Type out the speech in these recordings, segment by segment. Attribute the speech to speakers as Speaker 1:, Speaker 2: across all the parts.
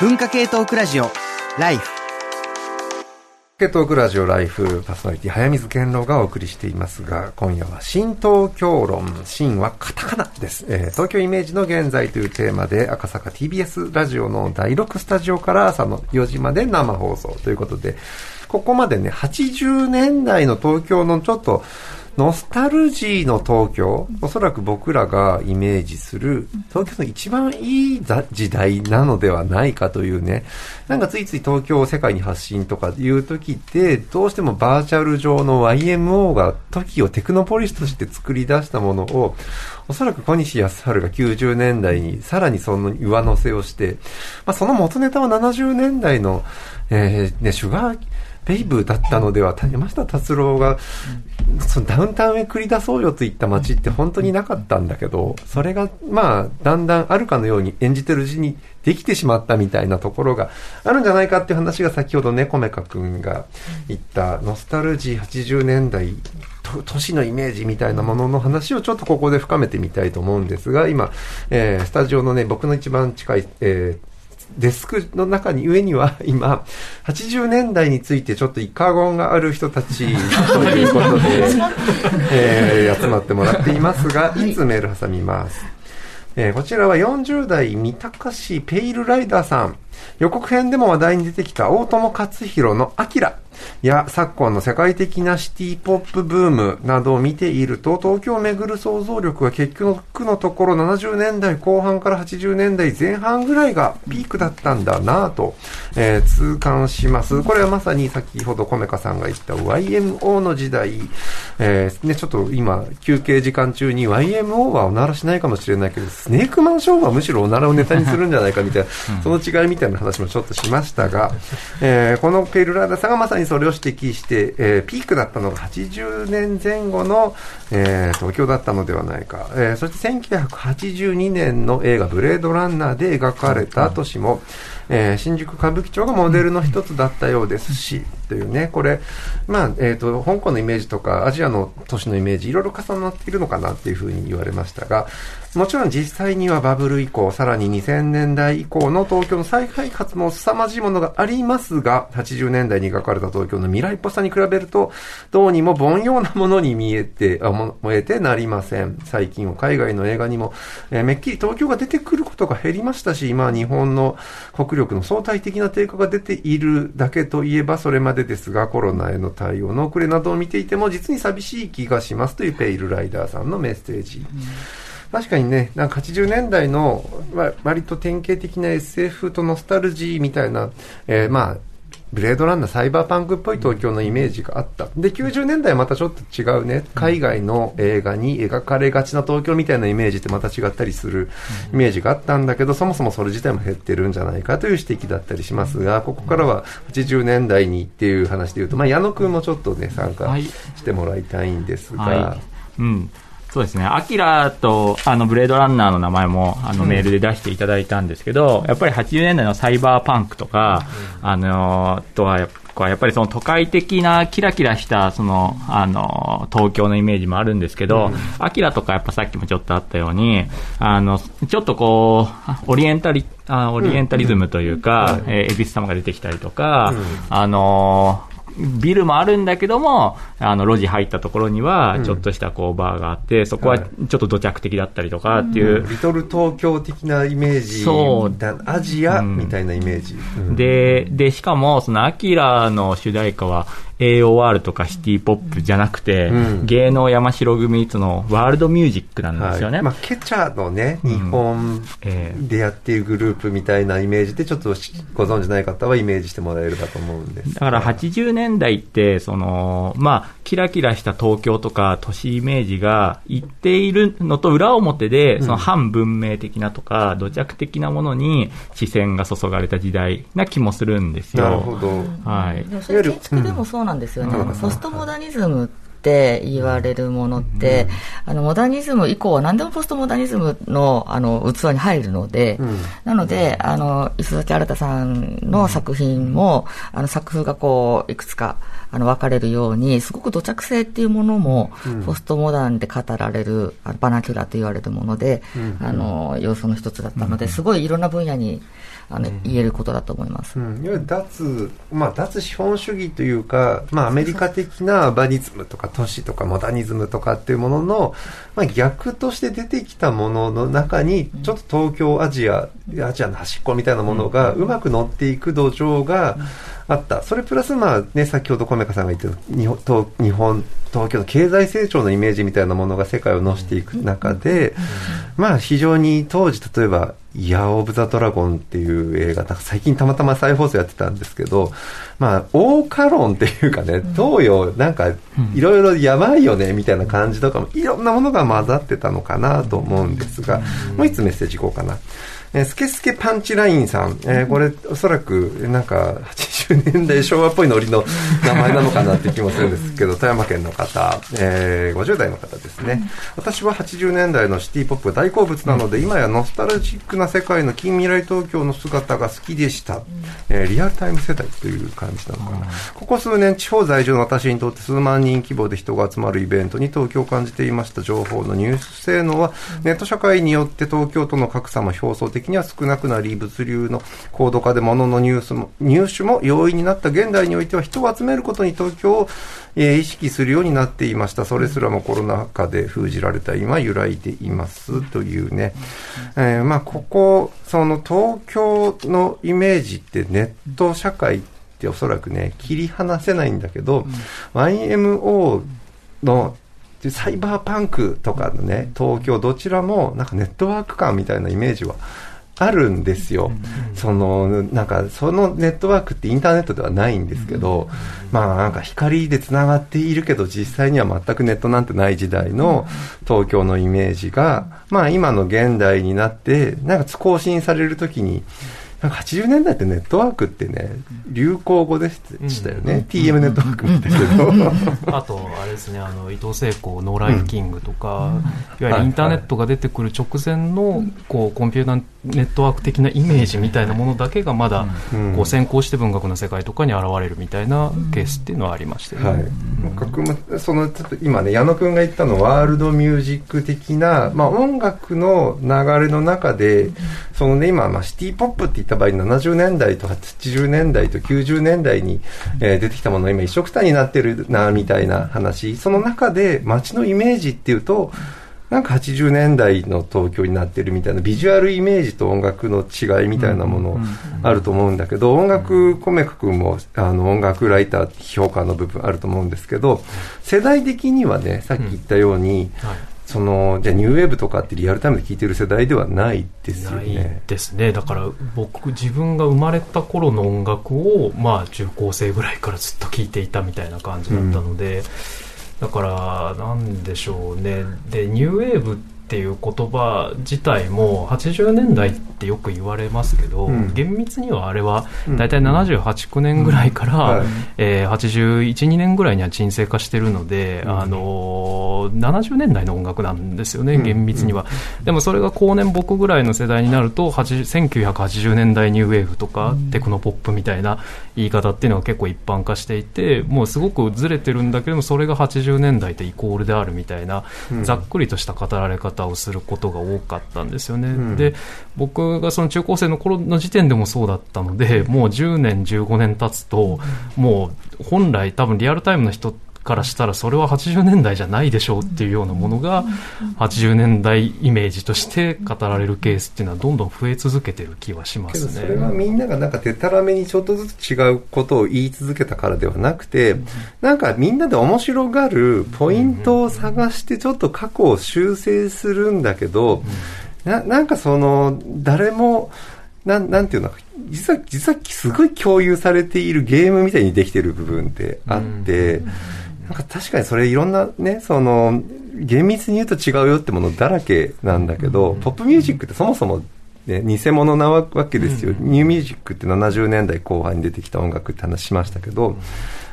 Speaker 1: 文化系トークラジオライフ。
Speaker 2: 系トークラジオライフパーソナリティ早水健郎がお送りしていますが、今夜は新東京論、新はカタカナです、えー、東京イメージの現在というテーマで赤坂 TBS ラジオの第6スタジオから朝の4時まで生放送ということで、ここまでね、80年代の東京のちょっとノスタルジーの東京、おそらく僕らがイメージする東京の一番いい時代なのではないかというね、なんかついつい東京を世界に発信とかいう時って、どうしてもバーチャル上の YMO が時をテクノポリスとして作り出したものを、おそらく小西康晴が90年代にさらにその上乗せをして、まあ、その元ネタは70年代の、えー、ね、シュガー、ベイブだったのでは、山下達郎が、そのダウンタウンへ繰り出そうよといった街って本当になかったんだけど、それが、まあ、だんだんあるかのように演じてるうちにできてしまったみたいなところがあるんじゃないかっていう話が先ほどね、コメカ君が言った。ノスタルジー80年代都市のイメージみたいなものの話をちょっとここで深めてみたいと思うんですが、今、えー、スタジオのね、僕の一番近い、えー、デスクの中に、上には 今、80年代についてちょっとイカゴンがある人たちということで、えー、集まってもらっていますが、いつメール挟みます。えー、こちらは40代三鷹市ペイルライダーさん。予告編でも話題に出てきた大友克弘のアキラ。や昨今の世界的なシティポップブームなどを見ていると、東京をめぐる想像力は結局のところ70年代後半から80年代前半ぐらいがピークだったんだなぁと、えー、痛感します。これはまさに先ほどコメカさんが言った YMO の時代、えー、ね、ちょっと今、休憩時間中に YMO はおならしないかもしれないけど、スネークマンショーはむしろおならをネタにするんじゃないかみたいな、その違いみたいな話もちょっとしましたが、えー、このペルラーダさんがまさにそれを指摘して、えー、ピークだったのが80年前後の、えー、東京だったのではないか、えー、そして1982年の映画「ブレードランナー」で描かれた都市も、えー、新宿歌舞伎町がモデルの一つだったようですし、というね、これ、まあ、えっ、ー、と、香港のイメージとか、アジアの都市のイメージ、いろいろ重なっているのかなっていうふうに言われましたが、もちろん実際にはバブル以降、さらに2000年代以降の東京の再開発も凄まじいものがありますが、80年代に描かれた東京の未来っぽさに比べると、どうにも凡庸なものに見えて、あ燃えてなりません。最近は海外の映画にも、えー、めっきり東京が出てくることが減りましたし、今日本の国力の相対的な低下が出ているだけといえばそれまでですが、コロナへの対応の遅れなどを見ていても、実に寂しい気がしますというペイルライダーさんのメッセージ。うん確かにね、なんか80年代の、ま割と典型的な SF とノスタルジーみたいな、えー、まあ、ブレードランナー、サイバーパンクっぽい東京のイメージがあった。で、90年代はまたちょっと違うね、海外の映画に描かれがちな東京みたいなイメージってまた違ったりするイメージがあったんだけど、そもそもそれ自体も減ってるんじゃないかという指摘だったりしますが、ここからは80年代にっていう話で言うと、まあ、矢野くんもちょっとね、参加してもらいたいんですが、はいはい、
Speaker 3: うんそうですね。アキラと、あの、ブレードランナーの名前も、あの、メールで出していただいたんですけど、うん、やっぱり80年代のサイバーパンクとか、うん、あの、とは、やっぱりその都会的なキラキラしたそのあの東京のイメージもあるんですけど、アキラとかやっぱさっきもちょっとあったようにあのちょっとこうオリエンタリあオリエンタリズムというか、うん、えー、恵比寿様が出てきたりとか、うん、あのビルもあるんだけども、あの、路地入ったところには、ちょっとしたこう、バーがあって、そこはちょっと土着的だったりとかっていう。
Speaker 2: リトル東京的なイメージ。そう。アジアみたいなイメージ。
Speaker 3: で、で、しかも、その、アキラの主題歌は、AOR とかシティポップじゃなくて、うん、芸能山城組とのワールドミュージックなんですよね。はい、
Speaker 2: まあ、ケチャのね、日本でやっているグループみたいなイメージで、ちょっとご存じない方はイメージしてもらえるかと思うんです。
Speaker 3: だから80年代って、その、まあ、キラキラした東京とか都市イメージがいっているのと裏表で、その反文明的なとか、土着的なものに視線が注がれた時代な気もするんですよ。
Speaker 2: なるほど。
Speaker 3: はい。
Speaker 4: それ建築でもそうなんですよね、ポストモダニズムって言われるものって、あの、モダニズム以降は何でもポストモダニズムの、あの、器に入るので、なので、あの、磯崎新さんの作品も、あの、作風がこう、いくつか、あの、分かれるように、すごく土着性っていうものも、ポストモダンで語られる、あのバナキュラと言われるもので、あの、要素の一つだったので、すごいいろんな分野に、あの、言えることだと思います。
Speaker 2: うん、いわゆる脱、まあ、脱資本主義というか、まあ、アメリカ的なアバニズムとか都市とかモダニズムとかっていうものの、まあ、逆として出てきたものの中に、ちょっと東京、アジア、アジアの端っこみたいなものがうまく乗っていく土壌があった。それプラス、まあね、先ほど米香さんが言った日本、日本東京の経済成長のイメージみたいなものが世界を乗していく中で、まあ非常に当時例えば、イヤー・オブ・ザ・ドラゴンっていう映画、最近たまたま再放送やってたんですけど、まあ、大カロンっていうかね、東洋、なんか、いろいろやばいよね、みたいな感じとかも、いろんなものが混ざってたのかなと思うんですが、もう一つメッセージいこうかな。えー、スケスケパンチラインさん、えー、これおそらくなんか80年代昭和っぽいノリの名前なのかなって気もするんですけど富山県の方、えー、50代の方ですね、私は80年代のシティポップが大好物なので、今やノスタルジックな世界の近未来東京の姿が好きでした、えー、リアルタイム世代という感じなのかな、ここ数年地方在住の私にとって数万人規模で人が集まるイベントに東京を感じていました情報の入手性能はネット社会によって東京との格差も表層的的には少なくなり、物流の高度化で物の入手も入手も容易になった現代においては人を集めることに東京を、えー、意識するようになっていました。それすらもコロナ禍で封じられた今揺らいでいますというね。えー、まあ、ここ、その東京のイメージってネット社会っておそらくね、切り離せないんだけど、うん、YMO のサイバーパンクとかのね、東京、どちらもなんかネットワーク感みたいなイメージはあるんですよ。その、なんか、そのネットワークってインターネットではないんですけど、まあなんか光で繋がっているけど、実際には全くネットなんてない時代の東京のイメージが、まあ今の現代になって、なんか更新されるときに、なんか80年代ってネットワークってね、流行語でしたよね。うん、TM ネットワークみたい
Speaker 5: なあと、あれですね、あの、伊藤聖子、ノーライフキングとか、うん、いわゆるインターネットが出てくる直前の、こう、コンピューターネットワーク的なイメージみたいなものだけがまだ、こう、先行して文学の世界とかに現れるみたいなケースっていうのはありましたよね。
Speaker 2: はい。その、ちょっと今ね、矢野くんが言ったのワールドミュージック的な、まあ音楽の流れの中で、そのね、今、まあシティポップってった場合、70年代と80年代と90年代に、えー、出てきたものが今一緒くたになってるな、みたいな話。その中で街のイメージっていうと、なんか80年代の東京になってるみたいなビジュアルイメージと音楽の違いみたいなものあると思うんだけど、音楽、コメカ君もあの音楽ライター評価の部分あると思うんですけど、世代的にはね、さっき言ったように、そのじゃあニューウェーブとかってリアルタイムで聴いてる世代ではないですよね。
Speaker 5: ないですね。だから僕自分が生まれた頃の音楽をまあ中高生ぐらいからずっと聴いていたみたいな感じだったので、うん、だからなんでしょうね。でニューウェーブってっていう言葉自体も80年代ってよく言われますけど、うん、厳密にはあれは大体78、9年ぐらいから、うん。えー、81、2年ぐらいには沈静化してるので、うん、あのー、70年代の音楽なんですよね、厳密には。でもそれが後年僕ぐらいの世代になると、1980年代ニューウェーブとか、テクノポップみたいな言い方っていうのが結構一般化していて、もうすごくずれてるんだけども、それが80年代とイコールであるみたいな、ざっくりとした語られ方方をすることが多かったんですよね。うん、で、僕がその中高生の頃の時点でもそうだったので、もう10年、15年経つと、もう本来多分リアルタイムの人からしたらそれは80年代じゃないでしょうっていうようなものが80年代イメージとして語られるケースっていうのはどんどん増え続けてる気はしますね。
Speaker 2: それはみんながなんかでたらめにちょっとずつ違うことを言い続けたからではなくて、なんかみんなで面白がるポイントを探してちょっと過去を修正するんだけど、ななんかその誰もなん、なんていうの実は、実はすごい共有されているゲームみたいにできてる部分ってあって、なんか確かにそれいろんなね、その、厳密に言うと違うよってものだらけなんだけど、ポップミュージックってそもそもね、偽物なわけですよ、ニューミュージックって70年代後半に出てきた音楽って話しましたけど、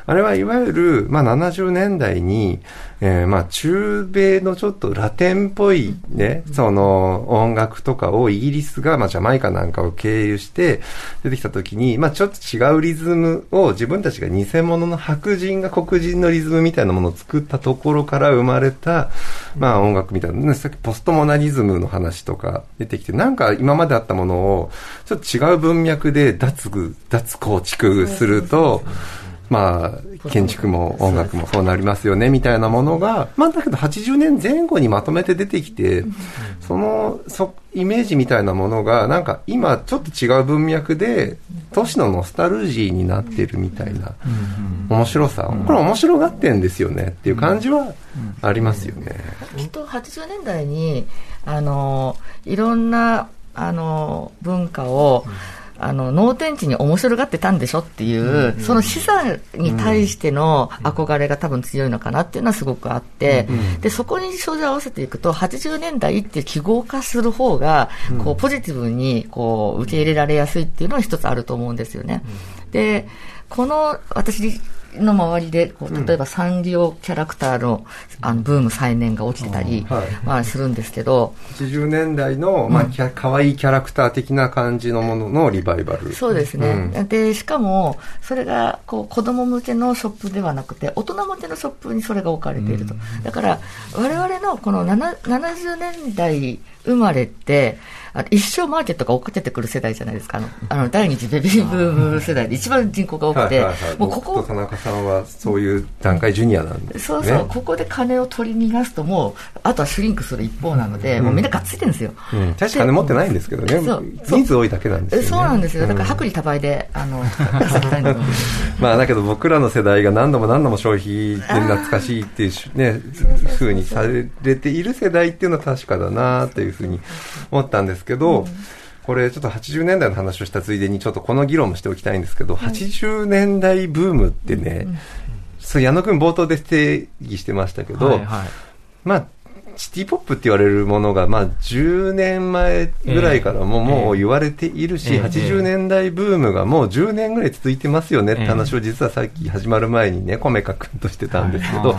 Speaker 2: あれはいわゆる、まあ、70年代に、えー、まあ、中米のちょっとラテンっぽいね、その音楽とかをイギリスが、まあ、ジャマイカなんかを経由して出てきた時に、まあ、ちょっと違うリズムを自分たちが偽物の白人が黒人のリズムみたいなものを作ったところから生まれた、まあ、音楽みたいな、ね、さっきポストモナリズムの話とか出てきて、なんか今まであったものを、ちょっと違う文脈で脱、脱構築すると、まあ、建築も音楽もそうなりますよね、みたいなものが、まあ、だけど80年前後にまとめて出てきて、その、そ、イメージみたいなものが、なんか今ちょっと違う文脈で、都市のノスタルジーになってるみたいな面白さ、これ面白がってんですよねっていう感じはありますよね。
Speaker 4: きっと80年代に、あの、いろんな、あの、文化を、あの脳天地に面白がってたんでしょっていう、うん、その資産に対しての憧れが多分強いのかなっていうのはすごくあって、うん、でそこに症状合わせていくと80年代って記号化する方がこうポジティブにこう受け入れられやすいっていうのは一つあると思うんですよね。でこの私の周りでこう例えばサンリオキャラクターのあのブーム再燃が起きてたり、はい、まあ、するんですけど。
Speaker 2: 80年代の、まあ、かわいいキャラクター的な感じのもののリバイバル。
Speaker 4: そうですね、うん、でしかもそれがこう子供向けのショップではなくて大人向けのショップにそれが置かれていると、うん、だから我々のこの70年代生まれってあ一生マーケットが追っかけてくる世代じゃないですか。あの、あの第二次ベビーブーム世代で一番人口が多くて、はいはいはい、
Speaker 2: もうここ。田中さんはそういう段階ジュニアなんで
Speaker 4: す、ね、そうそう、ここで金を取り逃がすともう、あとはシュリンクする一方なので、うん、もうみんながっついてるんですよ。
Speaker 2: うん、確か金持ってないんですけどね。そう。人数多いだけなんですよ、ね、
Speaker 4: そうなんですよ。だから薄利多売で、あの、
Speaker 2: まあだけど僕らの世代が何度も何度も消費で懐かしいっていうね、ふうにされている世代っていうのは確かだなというふうに思ったんですけど、うん。これちょっと80年代の話をしたついでにちょっとこの議論もしておきたいんですけど、はい、80年代ブームってね、うん、そう矢野君冒頭で定義してましたけど、はいはい、まあシティポップって言われるものが、まあ、10年前ぐらいからももう言われているし、えー、80年代ブームがもう10年ぐらい続いてますよねって話を実はさっき始まる前にね、コメカ君としてたんですけど、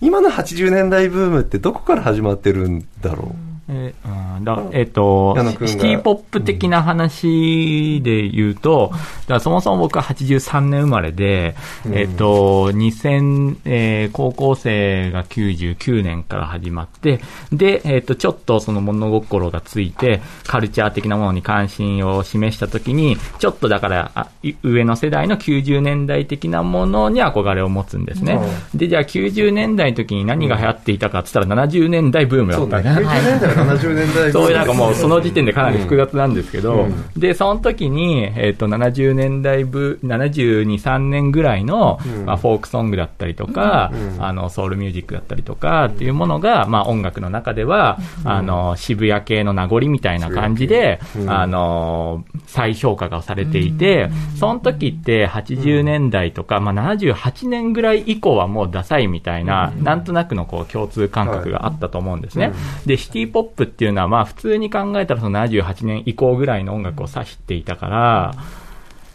Speaker 2: 今の80年代ブームってどこから始まってるんだろう？
Speaker 3: えー、うん。だえっ、ー、と、シティポップ的な話で言うと、だそもそも僕は83年生まれで、うん、えっ、ー、と、2000、えー、高校生が99年から始まって、で、えっ、と、ちょっとその物心がついて、カルチャー的なものに関心を示したときに、ちょっとだからあ、上の世代の90年代的なものに憧れを持つんですね。うん、で、じゃあ90年代の時に何が流行っていたかって言ったら70年代ブームだったね。
Speaker 2: 70年代
Speaker 3: そういうなんかもうその時点でかなり複雑なんですけど、うん、で、その時に、えっ、ー、と、70年代部、72、3年ぐらいの、うん、まあ、フォークソングだったりとか、うん、あの、ソウルミュージックだったりとかっていうものが、まあ、音楽の中では、あの、渋谷系の名残みたいな感じで、あの、再評価がされていて、その時って80年代とか、まあ、78年ぐらい以降はもうダサいみたいな、なんとなくのこう共通感覚があったと思うんですね。で、シティポップっていうのは、まあ普通に考えたらその78年以降ぐらいの音楽を指していたから、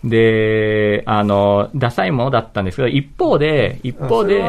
Speaker 3: で、あの、ダサいものだったんですけど、一方で、一方で。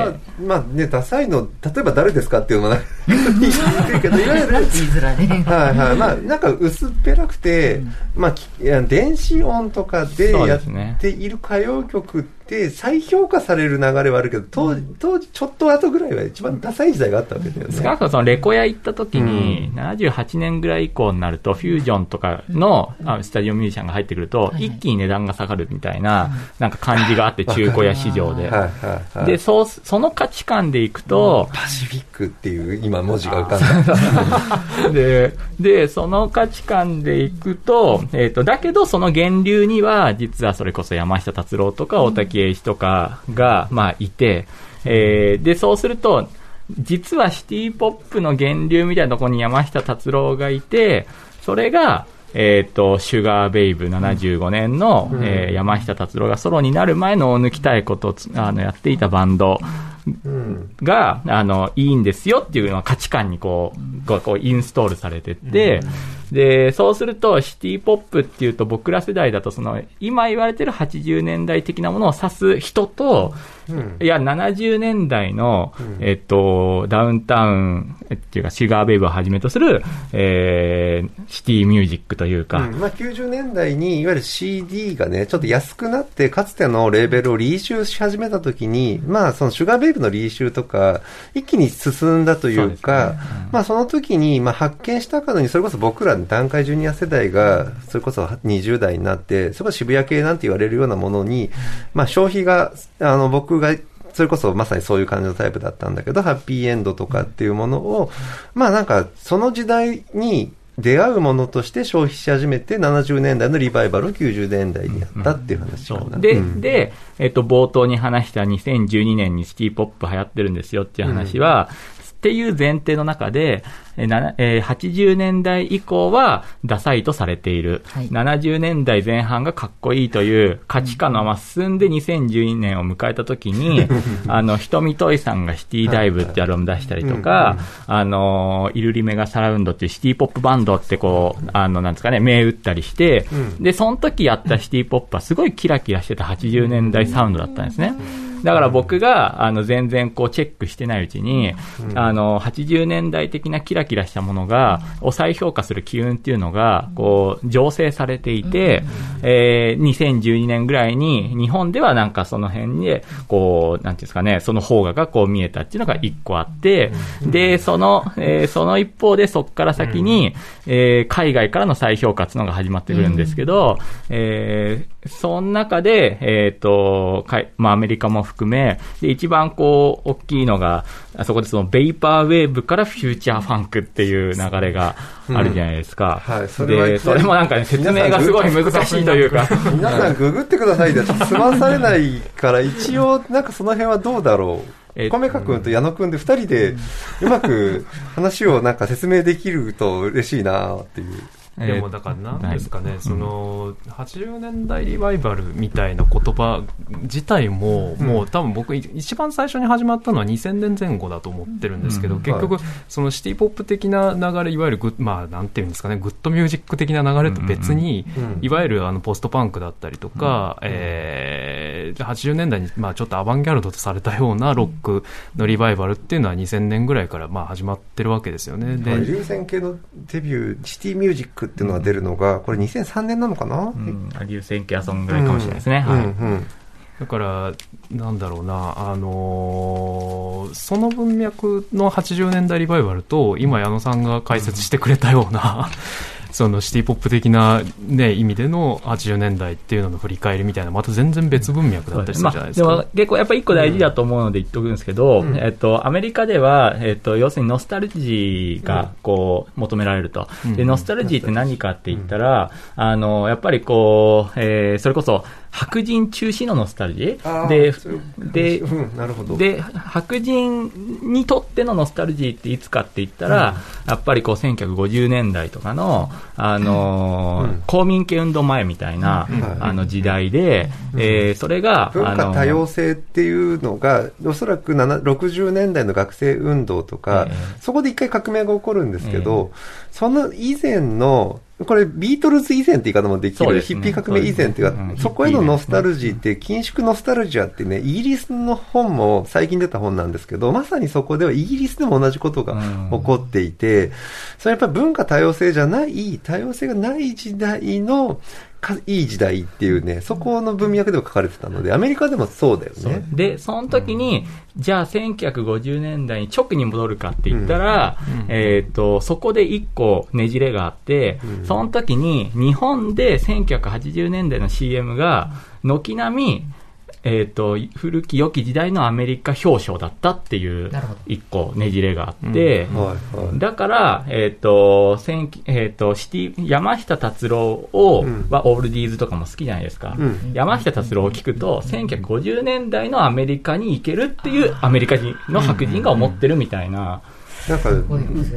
Speaker 2: まあね、ダサいの、例えば誰ですかっていうのも言いけど、いわゆる。言いづらいね。はいはい。まあ、なんか薄っぺらくて、うん、まあ、電子音とかでやっている歌謡曲って、再評価される流れはあるけど当時当時ちょっと後ぐらいは一番ダサい時代があったわけだよね少
Speaker 3: なくともそのレコヤ行った時に、78年ぐらい以降になるとフュージョンとかのスタジオミュージシャンが入ってくると、一気に値段が下がるみたいななんか感じがあって中古屋市場で。でそうその価値観でいくと、
Speaker 2: パシフィックっていう今文字が浮かん
Speaker 3: だ。ででその価値観でいくと,、えーと、だけどその源流には実はそれこそ山下達郎とか大竹英一とかが、まあ、いて、えー、で、そうすると、実はシティポップの源流みたいなところに山下達郎がいて、それが、えっ、ー、と、シュガーベイブ75年の、うん、えー、山下達郎がソロになる前の大抜きたいことをあのやっていたバンドが、うん、あの、いいんですよっていうのは価値観にこう、こうインストールされてって、で、そうすると、シティポップっていうと、僕ら世代だと、その、今言われてる80年代的なものを指す人と、いや、70年代の、えっと、ダウンタウン、っていうか、シガーベイブをはじめとする、えー、シティミュージックというか。
Speaker 2: うん。まあ、90年代に、いわゆる CD がね、ちょっと安くなって、かつてのレーベルをリーシューし始めたときに、まあ、そのシュガーベイブのリーシューとか、一気に進んだというか、まあ、その時に、まあ、発見したかのに、それこそ僕らの段階ジュニア世代が、それこそ20代になって、それこそ渋谷系なんて言われるようなものに、まあ、消費が、あの、僕が、それこそまさにそういう感じのタイプだったんだけど、ハッピーエンドとかっていうものを、まあなんか、その時代に出会うものとして消費し始めて、70年代のリバイバルを90年代にやったっていう話かな。
Speaker 3: そう。で、
Speaker 2: うん。
Speaker 3: で、えっと、冒頭に話した2012年にシティポップ流行ってるんですよっていう話は、っていう前提の中で、えーなえー80年代以降はダサいとされている、
Speaker 4: はい。
Speaker 3: 70年代前半がかっこいいという価値観のまま進んで2012年を迎えた時に、あの、瞳トイさんがシティダイブってアルバム出したりとか、あの、イルリメガサラウンドっていうシティポップバンドってこう、あの、なんですかね、銘打ったりして、で、その時やったシティポップはすごいキラキラしてた80年代サウンドだったんですね。だから僕が、あの、全然こうチェックしてないうちに、あの、80年代的なキラキラしたものが、を再評価する機運っていうのが、こう、醸成されていて、えー、2012年ぐらいに、日本ではなんかその辺で、こう、なんていうんですかね、その方ががこう見えたっていうのが一個あって、で、その、えーその一方でそこから先に、えー海外からの再評価っていうのが始まってくるんですけど、えーその中で、えっ、と、かいまあ、アメリカも含め、で、一番こう、大きいのが、あそこでその、ベイパーウェーブからフューチャーファンクっていう流れがあるじゃないですか。
Speaker 2: うんはいそれは
Speaker 3: で、それもなんかね、説明がすごい難しいというか。
Speaker 2: 皆さんググってくださいで、済まされないから、一応、なんかその辺はどうだろ
Speaker 3: え
Speaker 2: う。米川君と矢野君で二人で、うまく話をなんか説明できると嬉しいなっていう。
Speaker 5: でもだからなんですかね、その80年代リバイバルみたいな言葉自体も、もう多分僕、一番最初に始まったのは2000年前後だと思ってるんですけど、
Speaker 3: うん。
Speaker 5: 結局
Speaker 2: は、
Speaker 5: そのシティポップ的な流れ、いわゆるグッ、まあ、なんていうんですかね、グッドミュージック的な流れと別に、
Speaker 2: うん。
Speaker 5: いわゆるあのポストパンクだったりとか、えー80年代に、まあ、ちょっとアバンギャルドとされたようなロックのリバイバルっていうのは2000年ぐらいからまあ始まってるわけですよね。で
Speaker 2: 流線系のデビュー、シティミュージックっていうのが出るのが、これ2003年なのかな？
Speaker 3: うん、流線形はそんぐらいかもしれないですね。はい。
Speaker 2: うんうん
Speaker 5: だから、なんだろうな、あのーその文脈の80年代リバイバルと、今、矢野さんが解説してくれたような、そのシティポップ的な、ね、意味での80年代っていうのの振り返りみたいな、また全然別文脈だったりするじゃないですか。
Speaker 3: まあ、でも結構やっぱり一個大事だと思うので言っとくんですけど、
Speaker 2: うん。
Speaker 3: えっと、アメリカでは、えっと、要するにノスタルジーが、こう、求められると。
Speaker 5: うん。
Speaker 3: で、ノスタルジーって何かって言ったら、あの、やっぱりこう、えーそれこそ、白人中心のノスタルジ
Speaker 2: あー
Speaker 3: ーでで、
Speaker 2: うん、なるほど。
Speaker 3: で、白人にとってのノスタルジーっていつかって言ったら、やっぱりこう1950年代とかの、あのー
Speaker 2: うん。
Speaker 3: 公民権運動前みたいな、
Speaker 2: うん。
Speaker 3: あの時代で、えーそれが、
Speaker 2: 文化多様性っていうのが、おそらく7 60年代の学生運動とか、
Speaker 3: え
Speaker 2: そこで一回革命が起こるんですけど、その以前の、これビートルズ以前って言い方もできる、ヒッピー革命以前っていうか、
Speaker 3: そうです
Speaker 2: そこへのノスタルジーって、緊縮ノスタルジアってね、イギリスの本も最近出た本なんですけど、まさにそこではイギリスでも同じことが起こっていて、それやっぱり文化多様性じゃない、多様性がない時代の、かいい時代っていうね、そこの文脈でも書かれてたので、アメリカでもそうだよね。
Speaker 3: で、その時に、じゃあ1950年代に直に戻るかって言ったら、
Speaker 5: うん。
Speaker 3: えっ、と、そこで一個ねじれがあって、
Speaker 2: うん。
Speaker 3: その時に日本で1980年代の CM が、軒並み、えっ、と、古き良き時代のアメリカ表彰だったっていう
Speaker 4: なるほど
Speaker 3: 一個ねじれがあって、
Speaker 2: はいはい。
Speaker 3: だから、えっ、と、千えっ、と、シティ、山下達郎を、
Speaker 2: うん
Speaker 3: はオールディーズとかも好きじゃないですか。
Speaker 2: うん
Speaker 3: 山下達郎を聞くと、1950年代のアメリカに行けるっていうアメリカ人の白人が思ってるみたいな。
Speaker 2: なんか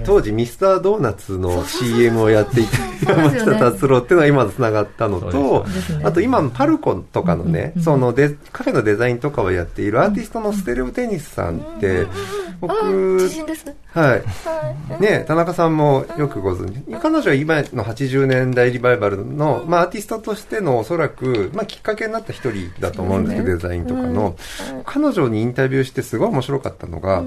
Speaker 2: 当時ミスタードーナツの CM をやっていた山下達郎っていうのが今とつながったのとあと今のパルコとかのねそのデカフェのデザインとかをやっているアーティストのステレオテニスさんって僕。はい。ね田中さんもよくご存知。彼女は今の80年代リバイバルの、まあアーティストとしてのおそらく、まあきっかけになった一人だと思うんですけど、デザインとかの。彼女にインタビューしてすごい面白かったのが、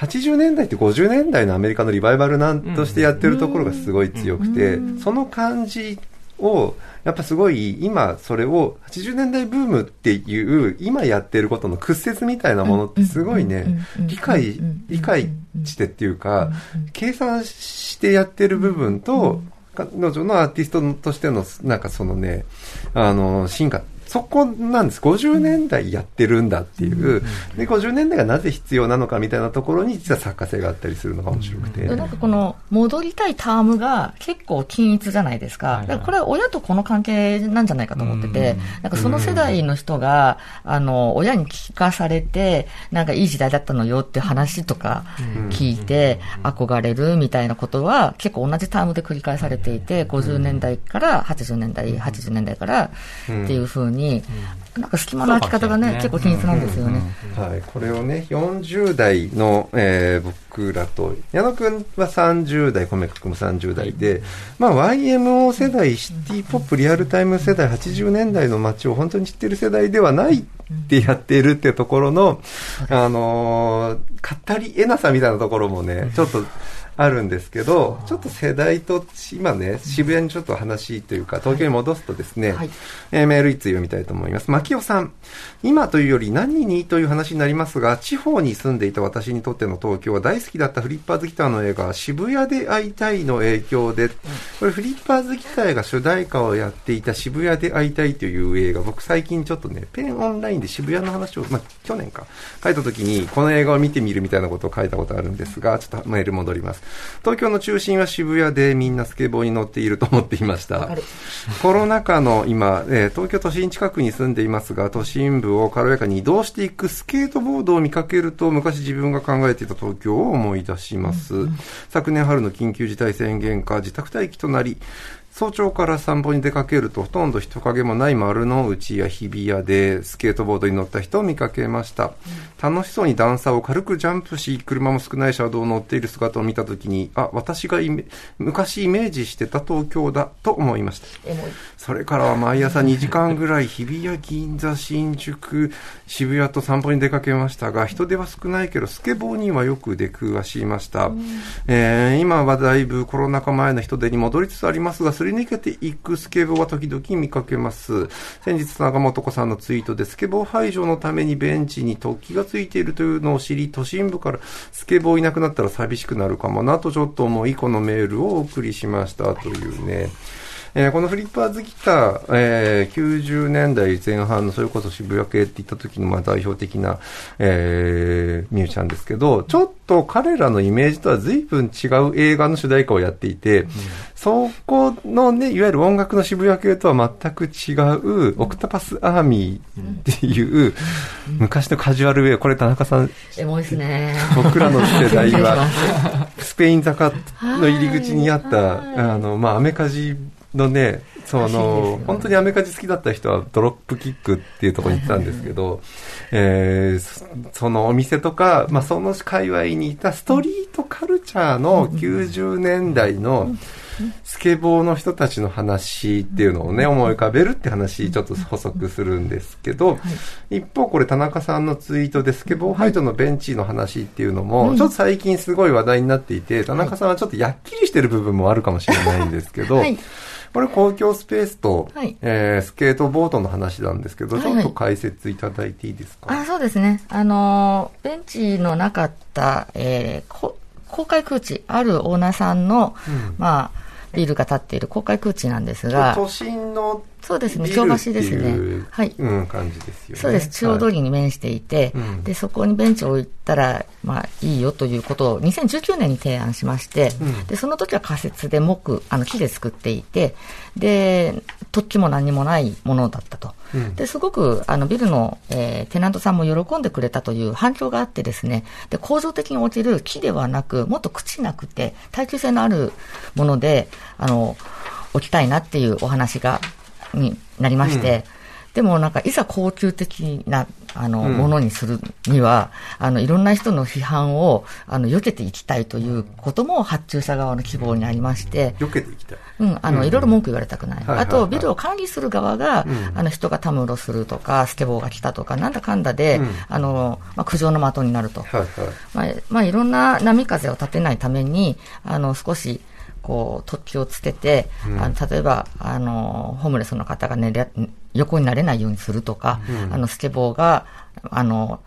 Speaker 2: 80年代って50年代のアメリカのリバイバルなんとしてやってるところがすごい強くて、その感じを、やっぱすごい今それを80年代ブームっていう今やってることの屈折みたいなものってすごいね理解理解してっていうか計算してやってる部分と彼女のアーティストとしてのなんかそのねあの進化そこなんです。50年代やってるんだっていう。で、50年代がなぜ必要なのかみたいなところに実は作家性があったりするのが面白くて。
Speaker 4: なんかこの戻りたいタームが結構均一じゃないですか。だからこれは親と子の関係なんじゃないかと思ってて、なんかその世代の人が、あの、親に聞かされて、なんかいい時代だったのよって話とか聞いて、憧れるみたいなことは結構同じタームで繰り返されていて、50年代から80年代、80年代からっていうふうに、なんか隙間の空き方がね、結構均一なんですよね。
Speaker 2: はい、これをね、40代の、えー僕らと、矢野くんは30代、米くんも30代で、まあ YMO 世代、シティポップ、リアルタイム世代、80年代の街を本当に知ってる世代ではないってやっているってところの、あのー語り得なさみたいなところもね、ちょっと、あるんですけど、ちょっと世代と、今ね、渋谷にちょっと話というか、東京に戻すとですね、
Speaker 4: はい。
Speaker 2: えーメール一通読みたいと思います。牧尾さん、今というより何にという話になりますが、地方に住んでいた私にとっての東京は大好きだったフリッパーズギターの映画、渋谷で会いたいの影響で、これフリッパーズギターが主題歌をやっていた渋谷で会いたいという映画、僕最近ちょっとね、ペンオンラインで渋谷の話を、まあ、去年か、書いた時に、この映画を見てみるみたいなことを書いたことあるんですが、ちょっとメール戻ります。東京の中心は渋谷でみんなスケボーに乗っていると思っていました。コロナ禍の今、えー東京都心近くに住んでいますが、都心部を軽やかに移動していくスケートボードを見かけると、昔自分が考えていた東京を思い出します。昨年春の緊急事態宣言下、自宅待機となり、早朝から散歩に出かけるとほとんど人影もない丸の内や日比谷でスケートボードに乗った人を見かけました。楽しそうに段差を軽くジャンプし、車も少ない車道を乗っている姿を見たときに、あ、私が昔イメージしてた東京だと思いました。それからは毎朝2時間ぐらい日比谷、銀座、新宿、渋谷と散歩に出かけましたが、人手は少ないけど、スケボーにはよく出くわしました。えー今はだいぶコロナ禍前の人手に戻りつつありますが、すり抜けていくスケボーは時々見かけます。先日、長本子さんのツイートで、スケボー排除のためにベンチに突起がついているというのを知り、都心部からスケボーいなくなったら寂しくなるかもなとちょっと思い、このメールをお送りしましたというね。えーこのフリッパーズギター、えー90年代前半のそれこそ渋谷系って言った時のまあ代表的な、えーミュージシャンですけど、ちょっと彼らのイメージとは随分違う映画の主題歌をやっていて、そこのね、いわゆる音楽の渋谷系とは全く違う、オクタパスアーミーっていう、昔のカジュアルウェイ、これ田中さん
Speaker 4: エモいですね。
Speaker 2: 僕らの世代は、スペイン坂の入り口にあった、あの、まあ、アメカジのね、その
Speaker 4: よ、
Speaker 2: 本当にアメカジ好きだった人はドロップキックっていうところに行ってたんですけど、えーそそのお店とか、まあ、その界隈にいたストリートカルチャーの90年代のスケボーの人たちの話っていうのをね、思い浮かべるって話、ちょっと補足するんですけど、一方これ田中さんのツイートでスケボーハイトのベンチの話っていうのも、ちょっと最近すごい話題になっていて、田中さんはちょっとやっきりしてる部分もあるかもしれないんですけど、
Speaker 4: はい
Speaker 2: これ公共スペースと、
Speaker 4: はい。
Speaker 2: えースケートボードの話なんですけど、
Speaker 4: はいはい。
Speaker 2: ちょっと解説いただいていいですか、
Speaker 4: あそうですね。あのー、ベンチのなかった、えーこ公開空地、あるオーナーさんの、まあ、ビルが建っている公開空地なんですが、
Speaker 2: 都心の
Speaker 4: そうですね京橋ですねはい
Speaker 2: うん、感じですよね。
Speaker 4: そうです。中央通
Speaker 2: り。
Speaker 4: りに面していて、
Speaker 2: うん
Speaker 4: で、そこにベンチを置いたら、まあ、いいよということを2019年に提案しまして、
Speaker 2: うん
Speaker 4: で、その時は仮設で木、あの、木で作っていて、で、突起も何もないものだったと。
Speaker 2: うん
Speaker 4: で、すごく、あの、ビルの、えーテナントさんも喜んでくれたという反響があってですね、で、構造的に落ちる木ではなく、もっと朽ちなくて、耐久性のあるもので、あの、置きたいなっていうお話が、になりまして、でもなんか、いざ高級的な、あの、
Speaker 2: うん
Speaker 4: ものにするには、あの、いろんな人の批判を、あの、避けていきたいということも発注者側の希望にありまして、
Speaker 2: 避けていきたい。
Speaker 4: うん、あの、いろいろ文句言われたくない。
Speaker 2: はいはいはい
Speaker 4: あと、ビルを管理する側が、
Speaker 2: うん
Speaker 4: あの、人がたむろするとか、スケボーが来たとか、なんだかんだで、
Speaker 2: うん
Speaker 4: あの、まあ、苦情の的になると。
Speaker 2: はいはい。
Speaker 4: まあ、まあ、いろんな波風を立てないために、あの、少し、こう、突起をつけて、
Speaker 2: うん。
Speaker 4: あの例えば、あの、ホームレスの方が寝れ、横になれないようにするとか、
Speaker 2: うん。
Speaker 4: あの、スケボーが、あの、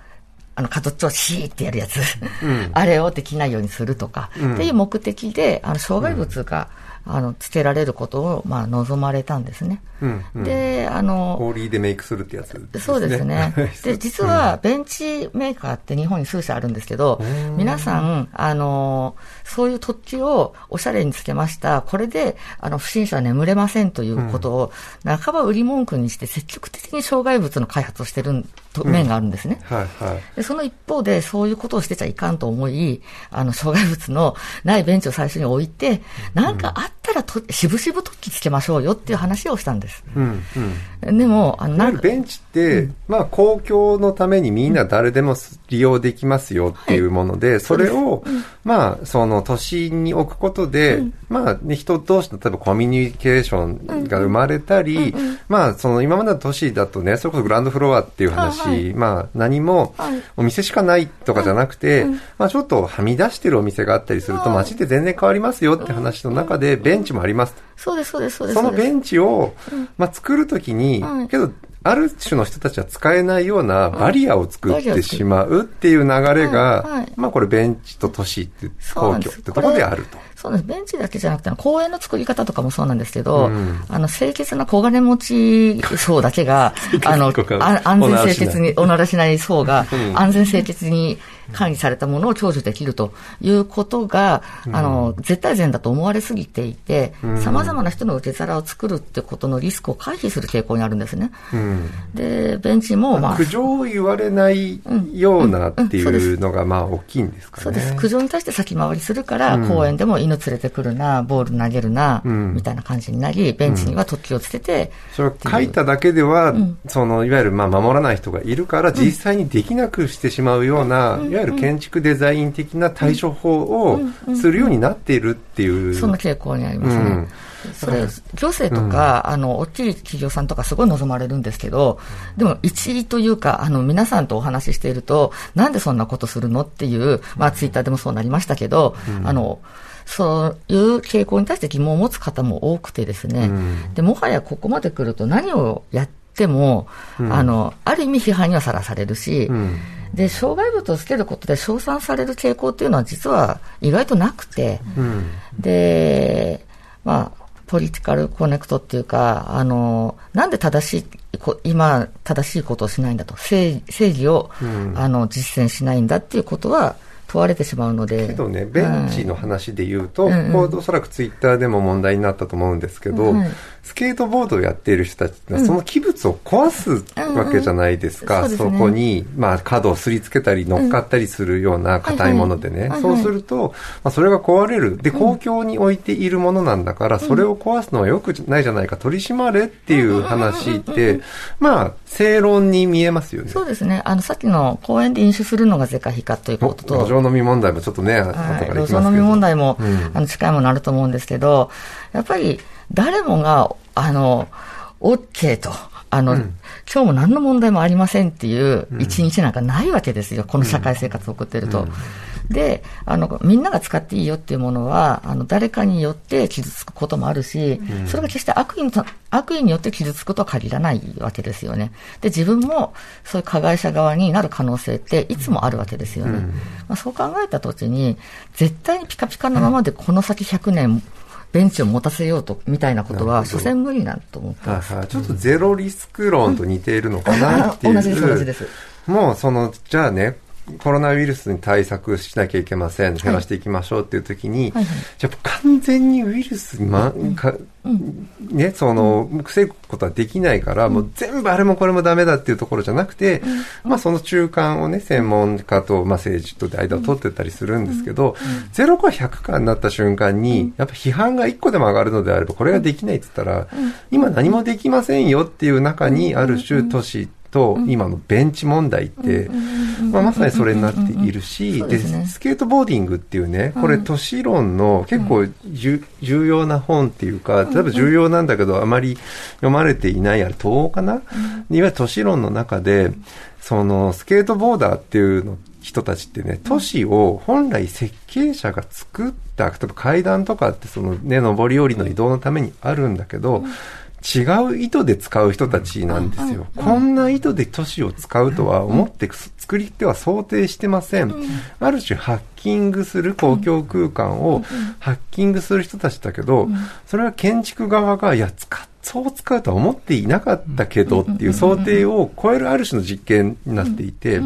Speaker 4: あの、角っちょをシーってやるやつ、
Speaker 2: うん。
Speaker 4: あれをできないようにするとか、
Speaker 2: うん。
Speaker 4: っていう目的で、あの、障害物が、あの、つけられることを、まあ、望まれたんですね。
Speaker 2: うんうん
Speaker 4: で、あの、
Speaker 2: 氷でメイクするってやつですね。
Speaker 4: そうですね。で、実は、ベンチメーカーって日本に数社あるんですけど
Speaker 2: うん、
Speaker 4: 皆さん、あの、そういう突起をおしゃれにつけました。これで、あの、不審者は眠れませんということを、半ば売り文句にして積極的に障害物の開発をしてると面があるんですね。
Speaker 2: はいはい。
Speaker 4: で、その一方で、そういうことをしてちゃいかんと思い、あの、障害物のないベンチを最初に置いて、なんかあったらと、しぶしぶ突起つけましょうよっていう話をしたんです。
Speaker 2: うんうん。
Speaker 4: でも、あの、なんか、
Speaker 2: ベンチって、まあ公共のためにみんな誰でも利用できますよっていうもので、それを、まあその都心に置くことで、まあね、人同士の例えばコミュニケーションが生まれたり、まあその今までの都市だとね、それこそグランドフロアっていう話、
Speaker 4: はい。は
Speaker 2: まあ何も
Speaker 4: はい。
Speaker 2: お店しかないとかじゃなくて、まあちょっとはみ出してるお店があったりすると
Speaker 4: はい。
Speaker 2: 街で全然変わりますよって話の中でベンチもあります。
Speaker 4: そうです、そうです、そうです。
Speaker 2: そのベ
Speaker 4: ン
Speaker 2: ンチを、まあ、作るときに、
Speaker 4: はい。
Speaker 2: けど、ある種の人たちは使えないようなバリアを作ってしまうっていう流れ
Speaker 4: はい。
Speaker 2: が
Speaker 4: はい、
Speaker 2: まあこれベンチと都市って
Speaker 4: そうなんです。
Speaker 2: 公共ってところであると。
Speaker 4: そうです。ベンチだけじゃなくて、公園の作り方とかもそうなんですけど、
Speaker 2: うん。
Speaker 4: あの、清潔な小金持ち層だけが、あの安全清潔に、おな。らしない層が、
Speaker 2: うん。
Speaker 4: 安全清潔に管理されたものを享受できるということが、あの、絶対善だと思われすぎていて
Speaker 2: うん、
Speaker 4: 様々な人の受け皿を作るってことのリスクを回避する傾向にあるんですね。
Speaker 2: うん。
Speaker 4: で、ベンチも、まあ、
Speaker 2: 苦情を言われないようなっていうのがまあ大きいんですかね。
Speaker 4: そうです。苦情に対して先回りするから、
Speaker 2: うん。
Speaker 4: 公園でも犬連れてくるな、ボール投げるな、
Speaker 2: うん。
Speaker 4: みたいな感じになり、ベンチには突起をつけて、
Speaker 2: それを書いただけでは、
Speaker 4: ん。
Speaker 2: そのいわゆるまあ守らない人がいるから、実際にできなくしてしまうような、いわゆる建築デザイン的な対処法をするようになっているっていう。
Speaker 4: その傾向にありますね。
Speaker 2: うん。
Speaker 4: それ、行政とか、あの、大きい企業さんとかすごい望まれるんですけど、でも一位というか、あの、皆さんとお話ししていると、なんでそんなことするのっていう、まあ、ツイッターでもそうなりましたけど、あの、そういう傾向に対して疑問を持つ方も多くてですね、
Speaker 2: うん。
Speaker 4: で、もはやここまで来ると何をやっても、あの、ある意味批判にはさらされるし、
Speaker 2: うん
Speaker 4: で、障害物をつけることで称賛される傾向っていうのは実は意外となくて、
Speaker 2: うん。
Speaker 4: で、まあ、ポリティカルコネクトっていうか、あの、なんで正しい、こ今、正しいことをしないんだと、正正義を、
Speaker 2: うん。
Speaker 4: あの、実践しないんだっていうことは問われてしまうので。
Speaker 2: けどね、ベンチの話で言うと、
Speaker 4: うん
Speaker 2: こうおそらくツイッターでも問題になったと思うんですけど、
Speaker 4: はい
Speaker 2: スケートボードをやっている人たちは、その器物を壊すわけじゃないですか。
Speaker 4: うんうんそうですね
Speaker 2: そこに、まあ、角をすりつけたり乗っかったりするような硬いものでね。
Speaker 4: はいはい
Speaker 2: そうすると、まあ、それが壊れる。で、公共に置いているものなんだから、それを壊すのは良くないじゃないか、取り締まれっていう話って、まあ、正論に見えますよね。
Speaker 4: そうですね。あの、さっきの公園で飲酒するのが是か非かという
Speaker 2: お
Speaker 4: ことと、
Speaker 2: 路上飲み問題もちょっとね、後から
Speaker 4: はい、
Speaker 2: いきますけど。
Speaker 4: 路上飲み問題も、
Speaker 2: うん。
Speaker 4: あの近いものあると思うんですけど、やっぱり誰もが、あの、OK と、あの、
Speaker 2: うん。
Speaker 4: 今日も何の問題もありませんっていう一日なんかないわけですよ、この社会生活を送ってると。で、あの、みんなが使っていいよっていうものは、あの、誰かによって傷つくこともあるし、それが決して悪意悪意によって傷つくとは限らないわけですよね。で、自分もそういう加害者側になる可能性っていつもあるわけですよね。まあ、そう考えたときに、絶対にピカピカのままでこの先100年、ベンチを持たせようと、みたいなことは、所詮無理なんと思ってます。
Speaker 2: はちょっとゼロリスク論と似ているのかなっていう。
Speaker 4: 同じです、同じです。
Speaker 2: もう、その、じゃあね、コロナウイルスに対策しなきゃいけません、減らしていきましょうっていう時に、はいはい。じゃあ完全にウイルスに、まかね、その、防ぐことはできないから、もう全部あれもこれもダメだっていうところじゃなくて、まあその中間をね、専門家と、まあ政治とで間を取ってたりするんですけど、0か100かになった瞬間に、やっぱ批判が1個でも上がるのであれば、これができないって言ったら、今何もできませんよっていう中にある種都市と今のベンチ問題って、まあ、まさにそれになっているし、で、スケートボーディングっていうね、これ都市論の結構重要な本っていうか、例えば重要なんだけど、あまり読まれていない、あれ、東欧かな、いわゆる都市論の中で、そのスケートボーダーっていうの人たちってね、都市を本来設計者が作った、例えば階段とかってそのね、上り下りの移動のためにあるんだけど、違う意図で使う人たちなんですよ。こんな意図で都市を使うとは思って作り手は想定してません。ある種ハッキングする公共空間をハッキングする人たちだけど、それは建築側が、いや、使っそう使うとは思っていなかったけどっていう想定を超えるある種の実験になっていて、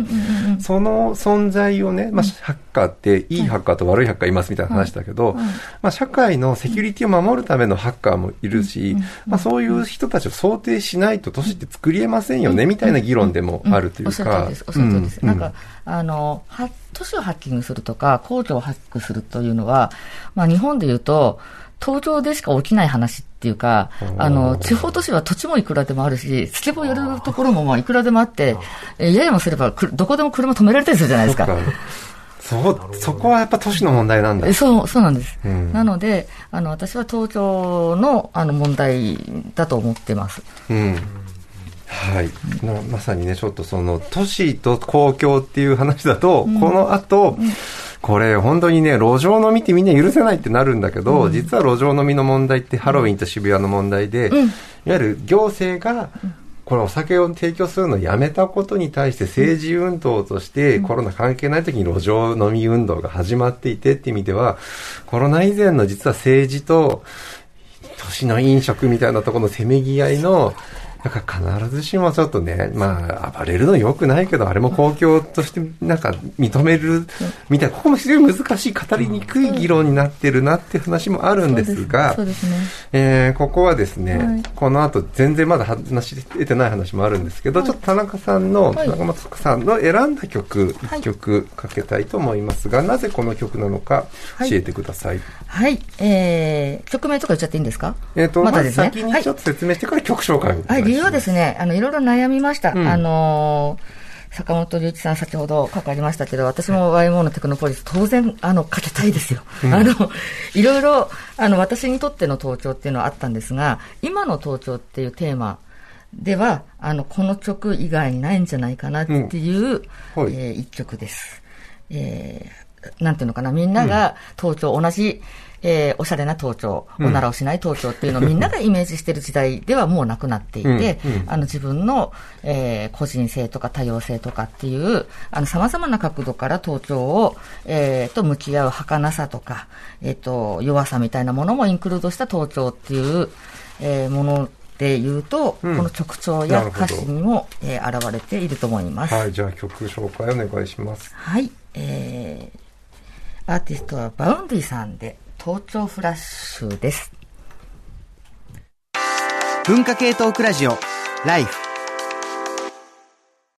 Speaker 2: その存在をね、まあ、ハッカーっていいハッカーと悪いハッカーいますみたいな話だけど、まあ、社会のセキュリティを守るためのハッカーもいるし、まあ、そういう人たちを想定しないと都市って作りえませんよねみたいな議論でもあるというか。
Speaker 4: なんか、あの、都市をハッキングするとか、工場をハックするというのは、まあ、日本で言うと、東京でしか起きない話っていうか、あの、地方都市は土地もいくらでもあるし、スケボーやるところもまあいくらでもあって、えややもすればどこでも車止められたりするじゃないですか。
Speaker 2: そう、そこはやっぱ都市の問題なんだ。
Speaker 4: そう、そうなんです。うん、なので、あの、私は東京の、あの、問題だと思ってます。
Speaker 2: うん。はい、まさにね、ちょっとその都市と公共っていう話だと、うん、この後、うんこれ本当にね、路上飲みってみんな許せないってなるんだけど、うん、実は路上飲みの問題ってハロウィンと渋谷の問題で、うん、いわゆる行政が、これお酒を提供するのをやめたことに対して政治運動としてコロナ関係ない時に路上飲み運動が始まっていてって意味では、コロナ以前の実は政治と都市の飲食みたいなところのせめぎ合いのだから必ずしもちょっとね、まあ、暴れるのよくないけど、あれも公共としてなんか認めるみたいな、ここも非常に難しい、語りにくい議論になってるなっていう話もあるんですが、そうですね。えー、ここはですね、はい、この後全然まだ話出てない話もあるんですけど、はい、ちょっと田中さんの、はい、田中松さんの選んだ曲、一曲かけたいと思いますが、なぜこの曲なのか教えてください。
Speaker 4: はい、えー、曲名とか言っちゃっていいんですか？
Speaker 2: えっ、ー、と、まだですね。先にちょっと説明してから曲紹介を。
Speaker 4: はい、理由はですね、あの、いろいろ悩みました。うん、あのー坂本龍一さん、先ほど書かれましたけど、私も YMO のテクノポリス、当然、あの、かけたいですよ。うん、あの、いろいろ、あの、私にとっての登頂っていうのはあったんですが、今の登頂っていうテーマでは、あの、この曲以外にないんじゃないかなっていう、うんはい、えー、一曲です。えー、なんていうのかな、みんなが登頂、同じ、えー、おしゃれな盗聴、おならをしない盗聴っていうのをみんながイメージしている時代ではもうなくなっていて、あの自分の、えー、個人性とか多様性とかっていう、あの様々な角度から盗聴を、えー、と向き合う儚さとか、えっ、ー、と、弱さみたいなものもインクルードした盗聴っていう、えー、もので言うと、うん、この曲調や歌詞にも、えー、現れていると思います。
Speaker 2: はい、じゃあ曲紹介お願いします。
Speaker 4: はい、えー、アーティストはバウンディさんで、盗聴フラッシュです。
Speaker 1: 文化系トークラジオ、ライフ。